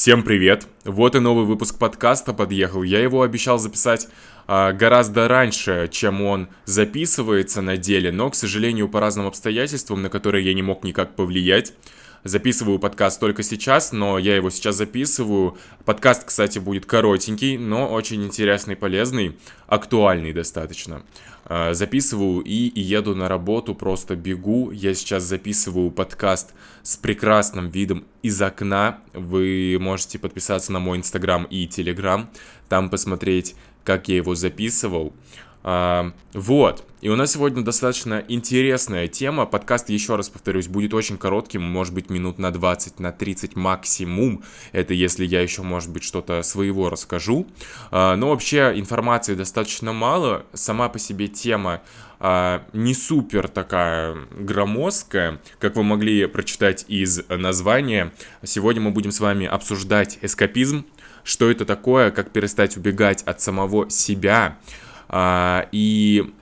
Всем привет! Вот и новый выпуск подкаста подъехал. Я его обещал записать а, гораздо раньше, чем он записывается на деле, но, к сожалению, по разным обстоятельствам, на которые я не мог никак повлиять, Записываю подкаст только сейчас, но я его сейчас записываю. Подкаст, кстати, будет коротенький, но очень интересный, полезный, актуальный достаточно. А, записываю и еду на работу, просто бегу. Я сейчас записываю подкаст с прекрасным видом из окна. Вы можете подписаться на мой инстаграм и телеграм, там посмотреть, как я его записывал. Вот. И у нас сегодня достаточно интересная тема. Подкаст, еще раз повторюсь, будет очень коротким, может быть, минут на 20, на 30 максимум. Это если я еще, может быть, что-то своего расскажу. А, но вообще информации достаточно мало. Сама по себе тема а, не супер такая громоздкая, как вы могли прочитать из названия. Сегодня мы будем с вами обсуждать эскапизм, что это такое, как перестать убегать от самого себя, и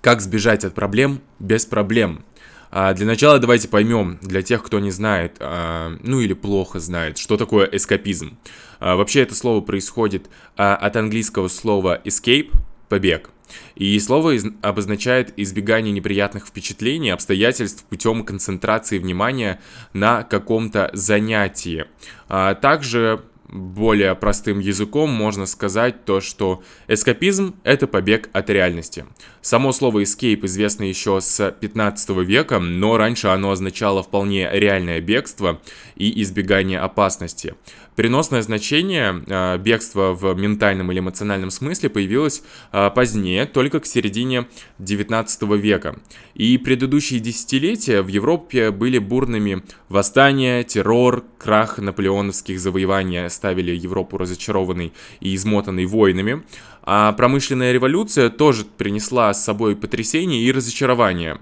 как сбежать от проблем без проблем. А, для начала давайте поймем, для тех, кто не знает, а, ну или плохо знает, что такое эскапизм. Вообще это слово происходит от английского слова escape, побег. И слово обозначает избегание неприятных впечатлений, обстоятельств путем концентрации внимания на каком-то занятии. Также более простым языком можно сказать то, что эскапизм – это побег от реальности. Само слово escape известно еще с 15 века, но раньше оно означало вполне реальное бегство и избегание опасности. Переносное значение э, бегства в ментальном или эмоциональном смысле появилось э, позднее, только к середине 19 века. И предыдущие десятилетия в Европе были бурными восстания, террор, крах наполеоновских завоеваний оставили Европу разочарованной и измотанной войнами. А промышленная революция тоже принесла с собой потрясение и разочарование.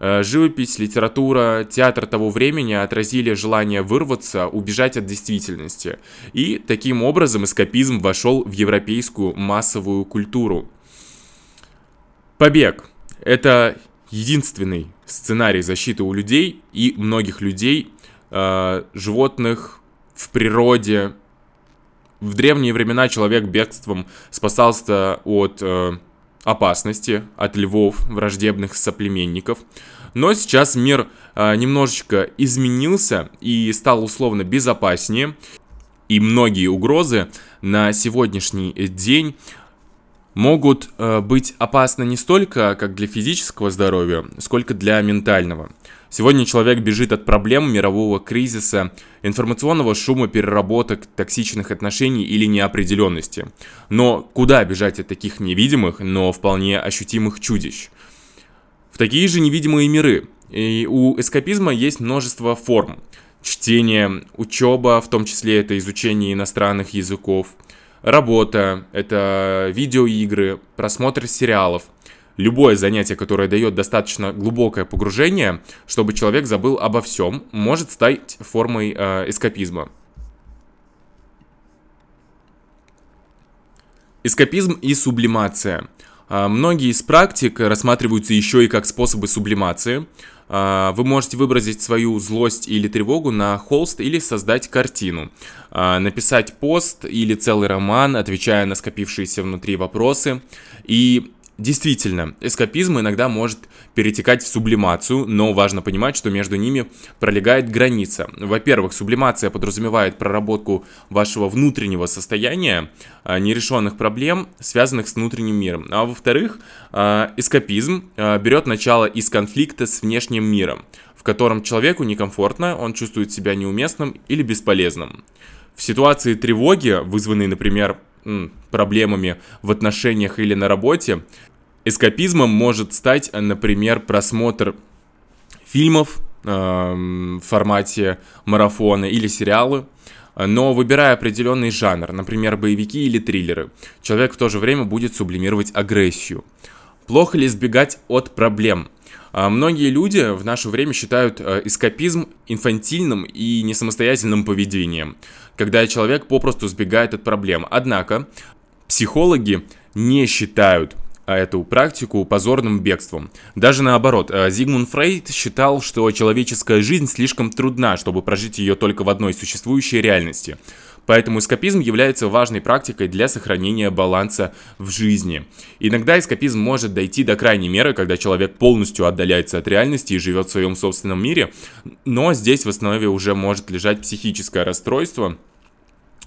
Э, живопись, литература, театр того времени отразили желание вырваться, убежать от действительности. И таким образом эскапизм вошел в европейскую массовую культуру. Побег – это единственный сценарий защиты у людей и многих людей, э, животных в природе. В древние времена человек бегством спасался от э, опасности от львов, враждебных соплеменников. Но сейчас мир э, немножечко изменился и стал условно безопаснее. И многие угрозы на сегодняшний день могут э, быть опасны не столько как для физического здоровья, сколько для ментального. Сегодня человек бежит от проблем мирового кризиса, информационного шума, переработок, токсичных отношений или неопределенности. Но куда бежать от таких невидимых, но вполне ощутимых чудищ? В такие же невидимые миры. И у эскапизма есть множество форм. Чтение, учеба, в том числе это изучение иностранных языков, работа, это видеоигры, просмотр сериалов – любое занятие, которое дает достаточно глубокое погружение, чтобы человек забыл обо всем, может стать формой э, эскапизма. Эскапизм и сублимация. А, многие из практик рассматриваются еще и как способы сублимации. А, вы можете выразить свою злость или тревогу на холст или создать картину. А, написать пост или целый роман, отвечая на скопившиеся внутри вопросы. И Действительно, эскапизм иногда может перетекать в сублимацию, но важно понимать, что между ними пролегает граница. Во-первых, сублимация подразумевает проработку вашего внутреннего состояния, а, нерешенных проблем, связанных с внутренним миром. А во-вторых, а, эскапизм а, берет начало из конфликта с внешним миром, в котором человеку некомфортно, он чувствует себя неуместным или бесполезным. В ситуации тревоги, вызванной, например, проблемами в отношениях или на работе, эскапизмом может стать, например, просмотр фильмов э, в формате марафона или сериалы, но выбирая определенный жанр, например, боевики или триллеры, человек в то же время будет сублимировать агрессию. Плохо ли избегать от проблем? А многие люди в наше время считают э, эскапизм инфантильным и несамостоятельным поведением, когда человек попросту сбегает от проблем. Однако психологи не считают эту практику позорным бегством. Даже наоборот, э, Зигмунд Фрейд считал, что человеческая жизнь слишком трудна, чтобы прожить ее только в одной существующей реальности. Поэтому эскапизм является важной практикой для сохранения баланса в жизни. Иногда эскапизм может дойти до крайней меры, когда человек полностью отдаляется от реальности и живет в своем собственном мире, но здесь в основе уже может лежать психическое расстройство,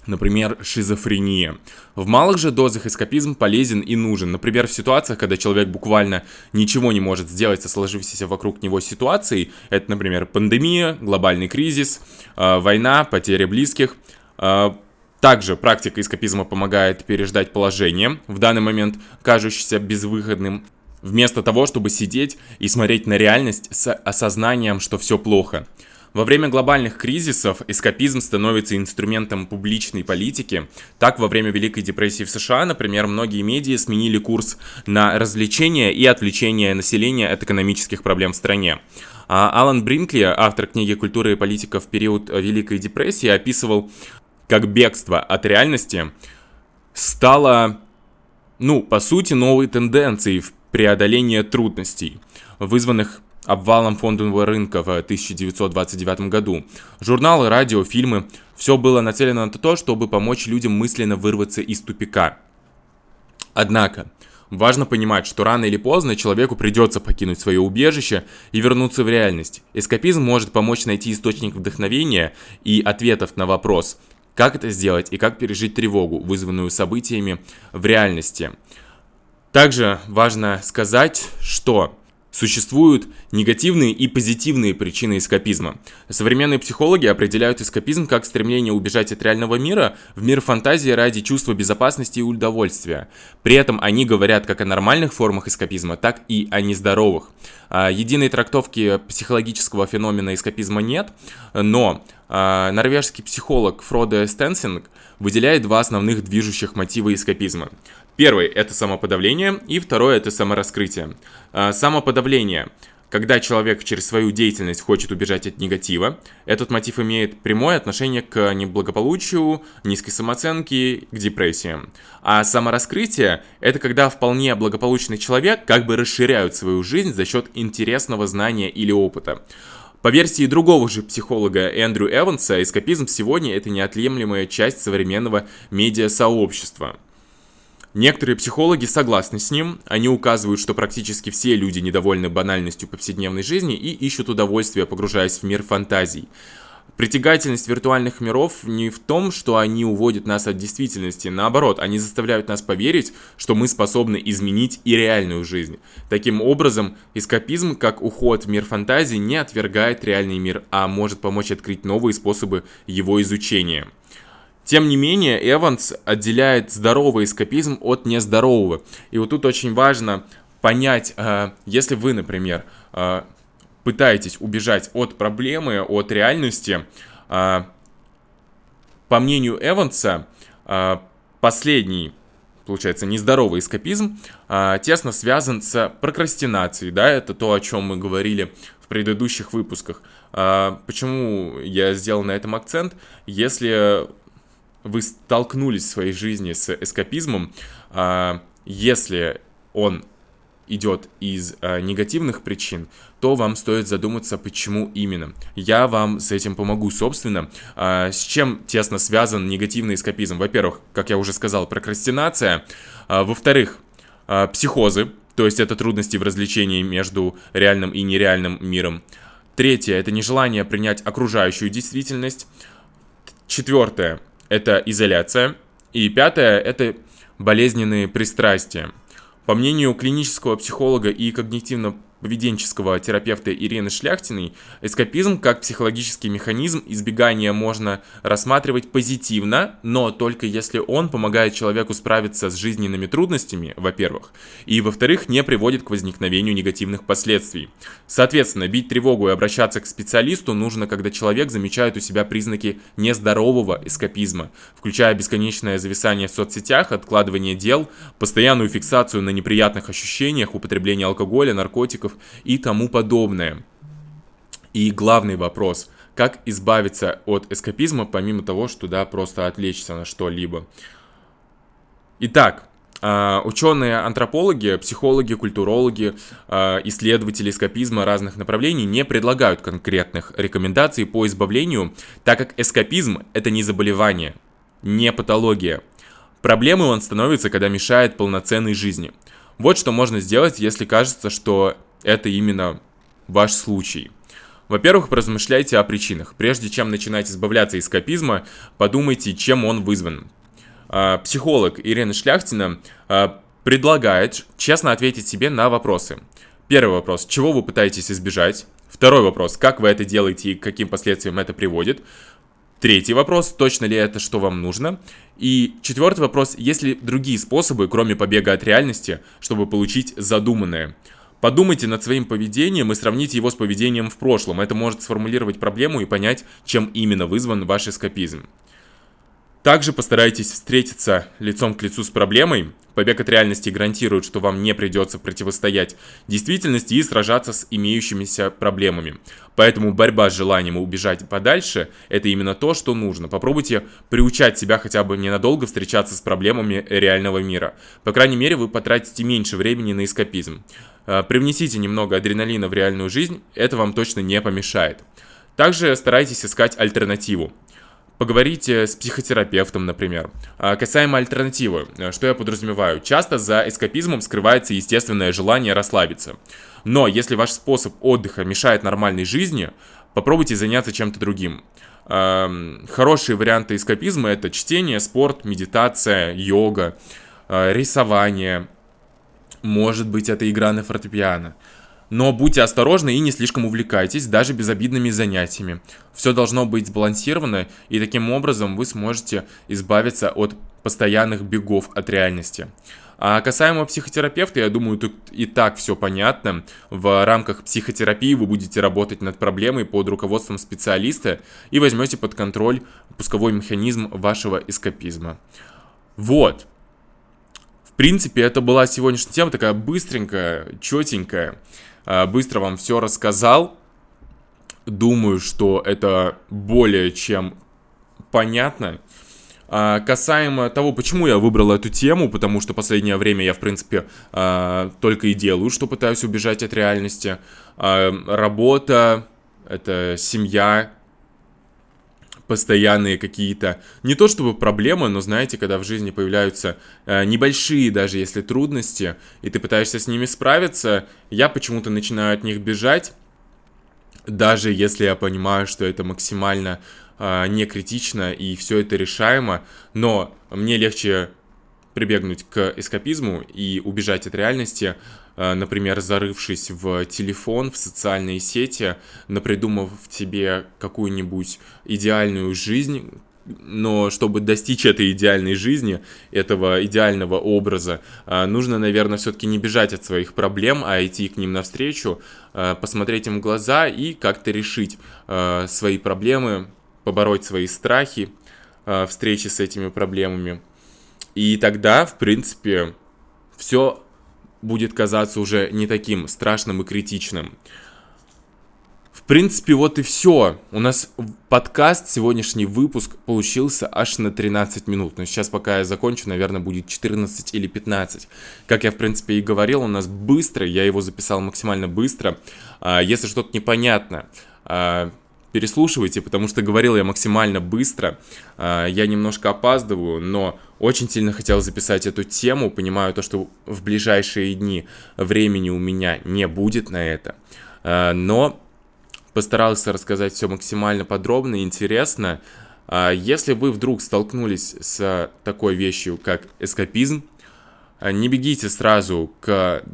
Например, шизофрения. В малых же дозах эскапизм полезен и нужен. Например, в ситуациях, когда человек буквально ничего не может сделать со сложившейся вокруг него ситуацией. Это, например, пандемия, глобальный кризис, э, война, потеря близких. Э, также практика эскапизма помогает переждать положение, в данный момент кажущееся безвыходным, вместо того, чтобы сидеть и смотреть на реальность с осознанием, что все плохо. Во время глобальных кризисов эскапизм становится инструментом публичной политики. Так, во время Великой депрессии в США, например, многие медиа сменили курс на развлечение и отвлечение населения от экономических проблем в стране. А Алан Бринкли, автор книги «Культура и политика в период Великой депрессии», описывал, как бегство от реальности стало, ну, по сути, новой тенденцией в преодолении трудностей, вызванных обвалом фондового рынка в 1929 году. Журналы, радио, фильмы – все было нацелено на то, чтобы помочь людям мысленно вырваться из тупика. Однако, важно понимать, что рано или поздно человеку придется покинуть свое убежище и вернуться в реальность. Эскапизм может помочь найти источник вдохновения и ответов на вопрос, как это сделать и как пережить тревогу, вызванную событиями в реальности. Также важно сказать, что Существуют негативные и позитивные причины эскапизма. Современные психологи определяют эскапизм как стремление убежать от реального мира в мир фантазии ради чувства безопасности и удовольствия. При этом они говорят как о нормальных формах эскапизма, так и о нездоровых. А, единой трактовки психологического феномена эскапизма нет, но а, норвежский психолог Фроде Стенсинг выделяет два основных движущих мотива эскапизма. Первый – это самоподавление, и второе – это самораскрытие. А, самоподавление – когда человек через свою деятельность хочет убежать от негатива, этот мотив имеет прямое отношение к неблагополучию, низкой самооценке, к депрессиям. А самораскрытие – это когда вполне благополучный человек как бы расширяет свою жизнь за счет интересного знания или опыта. По версии другого же психолога Эндрю Эванса, эскапизм сегодня – это неотъемлемая часть современного медиасообщества – Некоторые психологи согласны с ним, они указывают, что практически все люди недовольны банальностью повседневной жизни и ищут удовольствия, погружаясь в мир фантазий. Притягательность виртуальных миров не в том, что они уводят нас от действительности, наоборот, они заставляют нас поверить, что мы способны изменить и реальную жизнь. Таким образом, эскапизм, как уход в мир фантазии, не отвергает реальный мир, а может помочь открыть новые способы его изучения. Тем не менее, Эванс отделяет здоровый эскапизм от нездорового. И вот тут очень важно понять, э, если вы, например, э, пытаетесь убежать от проблемы, от реальности, э, по мнению Эванса, последний получается, нездоровый эскапизм, тесно связан с прокрастинацией, да, это то, о чем мы говорили в предыдущих выпусках. почему я сделал на этом акцент? Если вы столкнулись в своей жизни с эскапизмом, а, если он идет из а, негативных причин, то вам стоит задуматься, почему именно. Я вам с этим помогу, собственно. А, с чем тесно связан негативный эскапизм? Во-первых, как я уже сказал, прокрастинация. Во-вторых, психозы, то есть это трудности в развлечении между реальным и нереальным миром. Третье – это нежелание принять окружающую действительность. Четвертое это изоляция. И пятое – это болезненные пристрастия. По мнению клинического психолога и когнитивно поведенческого терапевта Ирины Шляхтиной, эскапизм как психологический механизм избегания можно рассматривать позитивно, но только если он помогает человеку справиться с жизненными трудностями, во-первых, и, во-вторых, не приводит к возникновению негативных последствий. Соответственно, бить тревогу и обращаться к специалисту нужно, когда человек замечает у себя признаки нездорового эскапизма, включая бесконечное зависание в соцсетях, откладывание дел, постоянную фиксацию на неприятных ощущениях, употребление алкоголя, наркотиков, наркотиков и тому подобное. И главный вопрос, как избавиться от эскапизма, помимо того, что, да, просто отвлечься на что-либо. Итак, Uh, Ученые-антропологи, психологи, культурологи, uh, исследователи эскапизма разных направлений не предлагают конкретных рекомендаций по избавлению, так как эскапизм — это не заболевание, не патология. Проблемой он становится, когда мешает полноценной жизни. Вот что можно сделать, если кажется, что это именно ваш случай. Во-первых, поразмышляйте о причинах. Прежде чем начинать избавляться из эскапизма, подумайте, чем он вызван. А, психолог Ирина Шляхтина а, предлагает честно ответить себе на вопросы. Первый вопрос, чего вы пытаетесь избежать? Второй вопрос, как вы это делаете и к каким последствиям это приводит? Третий вопрос, точно ли это, что вам нужно? И четвертый вопрос, есть ли другие способы, кроме побега от реальности, чтобы получить задуманное? Подумайте над своим поведением и сравните его с поведением в прошлом. Это может сформулировать проблему и понять, чем именно вызван ваш эскапизм. Также постарайтесь встретиться лицом к лицу с проблемой. Побег от реальности гарантирует, что вам не придется противостоять действительности и сражаться с имеющимися проблемами. Поэтому борьба с желанием убежать подальше – это именно то, что нужно. Попробуйте приучать себя хотя бы ненадолго встречаться с проблемами реального мира. По крайней мере, вы потратите меньше времени на эскапизм. А, привнесите немного адреналина в реальную жизнь, это вам точно не помешает. Также старайтесь искать альтернативу. Поговорите с психотерапевтом, например. А, касаемо альтернативы, э, что я подразумеваю? Часто за эскапизмом скрывается естественное желание расслабиться. Но если ваш способ отдыха мешает нормальной жизни, попробуйте заняться чем-то другим. Хорошие варианты эскапизма это чтение, спорт, медитация, йога, э, рисование. Может быть, это игра на фортепиано. Но будьте осторожны и не слишком увлекайтесь даже безобидными занятиями. Все должно быть сбалансировано, и таким образом вы сможете избавиться от постоянных бегов от реальности. А касаемо психотерапевта, я думаю, тут и так все понятно. В рамках психотерапии вы будете работать над проблемой под руководством специалиста и возьмете под контроль пусковой механизм вашего эскапизма. Вот. В принципе, это была сегодняшняя тема такая быстренькая, четенькая. А, быстро вам все рассказал. Думаю, что это более чем понятно. А, касаемо того, почему я выбрал эту тему, потому что последнее время я, в принципе, а, только и делаю, что пытаюсь убежать от реальности. Работа, это семья, постоянные какие-то, не то чтобы проблемы, но знаете, когда в жизни появляются э, небольшие даже если трудности, и ты пытаешься с ними справиться, я почему-то начинаю от них бежать, даже если я понимаю, что это максимально э, не критично и все это решаемо, но мне легче прибегнуть к эскапизму и убежать от реальности, например, зарывшись в телефон, в социальные сети, напридумав тебе какую-нибудь идеальную жизнь, но чтобы достичь этой идеальной жизни, этого идеального образа, э, нужно, наверное, все-таки не бежать от своих проблем, а идти к ним навстречу, э, посмотреть им в глаза и как-то решить свои проблемы, побороть свои страхи встречи с этими проблемами. И тогда, в принципе, все будет казаться уже не таким страшным и критичным. В принципе, вот и все. У нас подкаст, сегодняшний выпуск получился аж на 13 минут. Но сейчас, пока я закончу, наверное, будет 14 или 15. Как я, в принципе, и говорил, у нас быстро, я его записал максимально быстро. А, если что-то непонятно, а, переслушивайте, потому что говорил я максимально быстро. А, я немножко опаздываю, но очень сильно хотел записать эту тему. Понимаю то, что в ближайшие дни времени у меня не будет на это. А, но постарался рассказать все максимально подробно и интересно. А, если вы вдруг столкнулись с такой вещью, как эскапизм, не бегите сразу к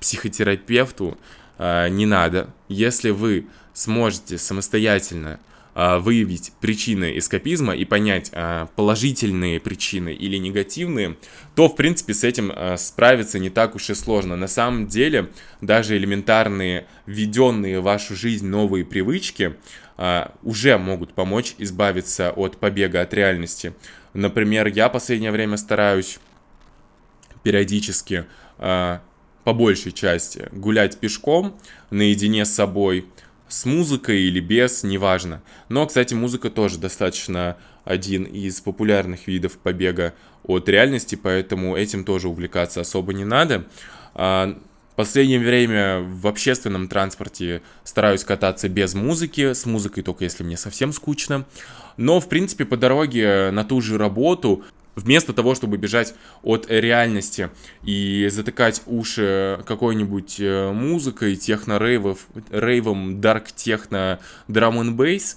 психотерапевту, не надо. Если вы сможете самостоятельно а, выявить причины эскапизма и понять а, положительные причины или негативные, то, в принципе, с этим а, справиться не так уж и сложно. На самом деле, даже элементарные, введенные в вашу жизнь новые привычки уже могут помочь избавиться от побега от реальности. Например, я последнее время стараюсь периодически по большей части гулять пешком наедине с собой, с музыкой или без, неважно. Но, кстати, музыка тоже достаточно один из популярных видов побега от реальности, поэтому этим тоже увлекаться особо не надо. А, в последнее время в общественном транспорте стараюсь кататься без музыки, с музыкой только если мне совсем скучно. Но, в принципе, по дороге на ту же работу Вместо того, чтобы бежать от реальности и затыкать уши какой-нибудь э, музыкой, техно-рейвов, рейвом, дарк-техно, драм н бейс,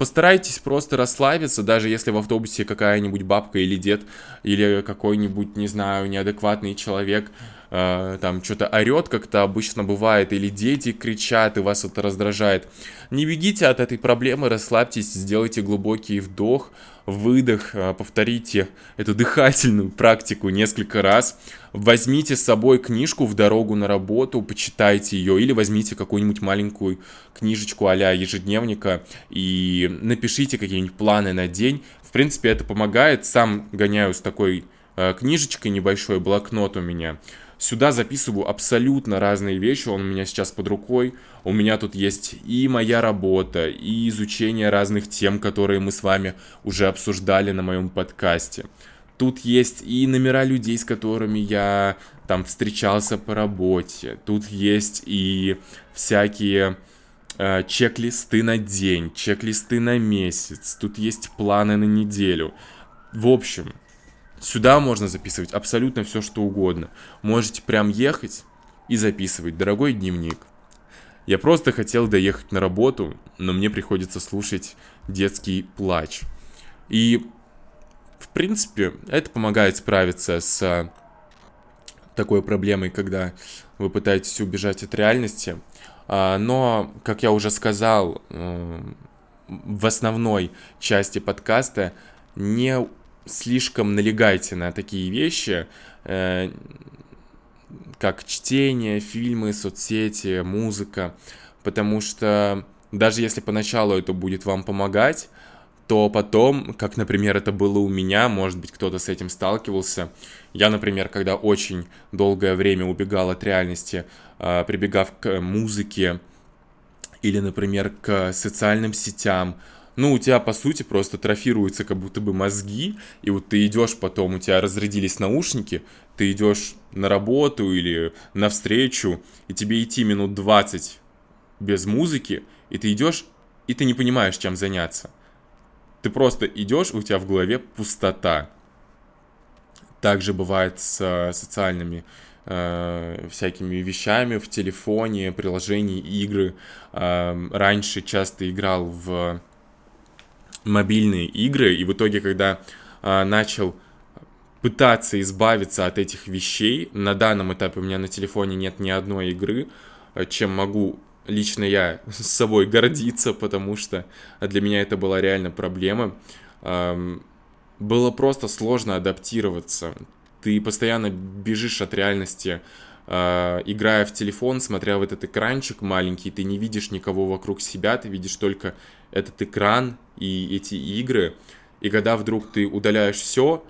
постарайтесь просто расслабиться, даже если в автобусе какая-нибудь бабка или дед, или какой-нибудь, не знаю, неадекватный человек э, там что-то орет, как то обычно бывает, или дети кричат, и вас это раздражает. Не бегите от этой проблемы, расслабьтесь, сделайте глубокий вдох, выдох, э, повторите эту дыхательную практику несколько раз. Возьмите с собой книжку в дорогу на работу, почитайте ее, или возьмите какую-нибудь маленькую книжечку а ежедневника и напишите какие-нибудь планы на день. В принципе, это помогает. Сам гоняю с такой э, книжечкой, небольшой блокнот у меня. Сюда записываю абсолютно разные вещи, он у меня сейчас под рукой. У меня тут есть и моя работа, и изучение разных тем, которые мы с вами уже обсуждали на моем подкасте. Тут есть и номера людей, с которыми я там встречался по работе. Тут есть и всякие э, чек-листы на день, чек-листы на месяц. Тут есть планы на неделю. В общем, Сюда можно записывать абсолютно все, что угодно. Можете прям ехать и записывать. Дорогой дневник. Я просто хотел доехать на работу, но мне приходится слушать детский плач. И, в принципе, это помогает справиться с такой проблемой, когда вы пытаетесь убежать от реальности. А, но, как я уже сказал, в основной части подкаста не слишком налегайте на такие вещи, э, как чтение, фильмы, соцсети, музыка, потому что даже если поначалу это будет вам помогать, то потом, как, например, это было у меня, может быть, кто-то с этим сталкивался. Я, например, когда очень долгое время убегал от реальности, э, прибегав к музыке или, например, к социальным сетям, ну, у тебя, по сути, просто трофируются как будто бы мозги, и вот ты идешь потом, у тебя разрядились наушники, ты идешь на работу или на встречу, и тебе идти минут 20 без музыки, и ты идешь, и ты не понимаешь, чем заняться. Ты просто идешь, у тебя в голове пустота. Также бывает с э, социальными э, всякими вещами в телефоне, приложении, игры. Э, раньше часто играл в мобильные игры, и в итоге, когда а, начал пытаться избавиться от этих вещей, на данном этапе у меня на телефоне нет ни одной игры, а, чем могу лично я с собой гордиться, потому что для меня это была реально проблема. Было просто сложно адаптироваться. Ты постоянно бежишь от реальности, играя в телефон, смотря в этот экранчик маленький, ты не видишь никого вокруг себя, ты видишь только этот экран и эти игры. И когда вдруг ты удаляешь все,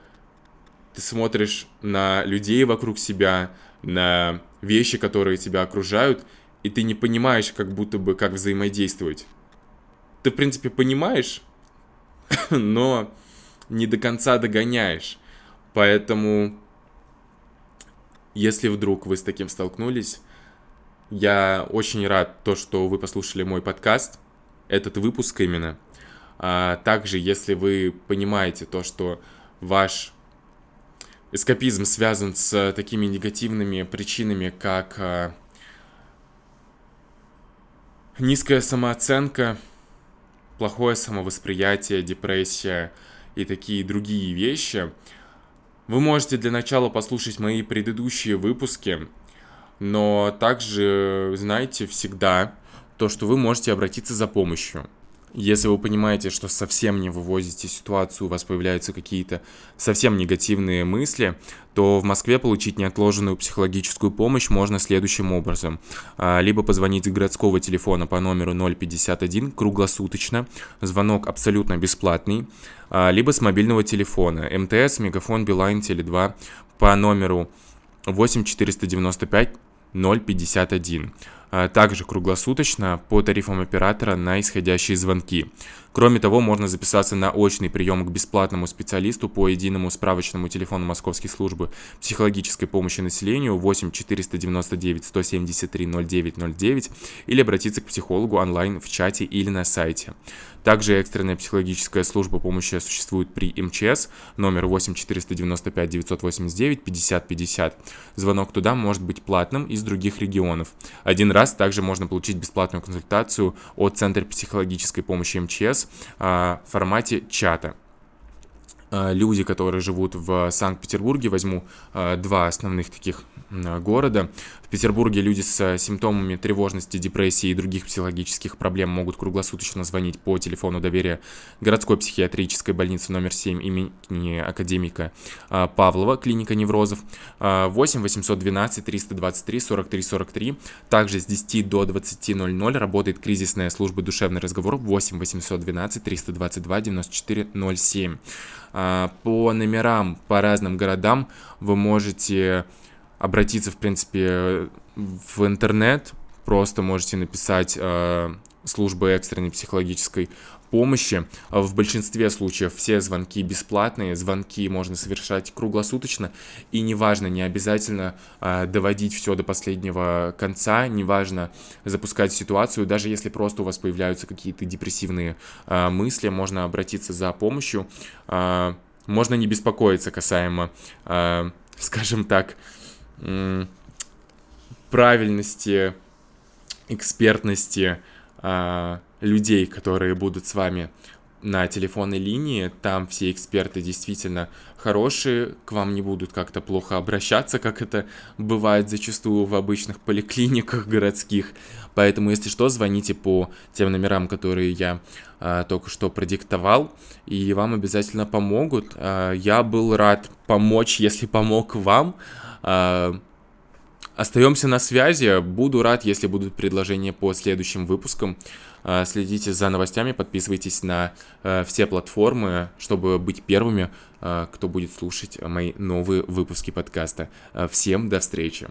ты смотришь на людей вокруг себя, на вещи, которые тебя окружают, и ты не понимаешь, как будто бы, как взаимодействовать. Ты, в принципе, понимаешь, но не до конца догоняешь. Поэтому, если вдруг вы с таким столкнулись, я очень рад то, что вы послушали мой подкаст этот выпуск именно. А также, если вы понимаете то, что ваш эскапизм связан с такими негативными причинами, как а, низкая самооценка, плохое самовосприятие, депрессия и такие другие вещи, вы можете для начала послушать мои предыдущие выпуски, но также, знаете, всегда то, что вы можете обратиться за помощью. Если вы понимаете, что совсем не вывозите ситуацию, у вас появляются какие-то совсем негативные мысли, то в Москве получить неотложенную психологическую помощь можно следующим образом. А, либо позвонить с городского телефона по номеру 051 круглосуточно, звонок абсолютно бесплатный, а, либо с мобильного телефона МТС, Мегафон, Билайн, Теле2 по номеру 8495 051. А, также круглосуточно по тарифам оператора на исходящие звонки. Кроме того, можно записаться на очный прием к бесплатному специалисту по единому справочному телефону Московской службы психологической помощи населению 8 499 173 0909 или обратиться к психологу онлайн в чате или на сайте. Также экстренная психологическая служба помощи существует при МЧС, номер 8 495 989 50 50. Звонок туда может быть платным из других регионов. Один раз также можно получить бесплатную консультацию от Центра психологической помощи МЧС в формате чата. А, люди, которые живут в Санкт-Петербурге, возьму а, два основных таких города. В Петербурге люди с симптомами тревожности, депрессии и других психологических проблем могут круглосуточно звонить по телефону доверия городской психиатрической больницы номер 7 имени академика Павлова, клиника неврозов, 8 812 323 43 43. Также с 10 до 20.00 работает кризисная служба душевный разговор 8 812 322 94 07. А, по номерам, по разным городам вы можете обратиться, в принципе, в интернет, просто можете написать э, службы экстренной психологической помощи. В большинстве случаев все звонки бесплатные, звонки можно совершать круглосуточно, и неважно, не обязательно э, доводить все до последнего конца, неважно запускать ситуацию, даже если просто у вас появляются какие-то депрессивные э, мысли, можно обратиться за помощью, э, можно не беспокоиться касаемо, э, скажем так, э, правильности, экспертности, э, людей, которые будут с вами на телефонной линии, там все эксперты действительно хорошие, к вам не будут как-то плохо обращаться, как это бывает зачастую в обычных поликлиниках городских. Поэтому, если что, звоните по тем номерам, которые я а, только что продиктовал, и вам обязательно помогут. А, я был рад помочь, если помог вам. А, Остаемся на связи. Буду рад, если будут предложения по следующим выпускам. А, следите за новостями, подписывайтесь на э, все платформы, чтобы быть первыми, э, кто будет слушать мои новые выпуски подкаста. Всем до встречи.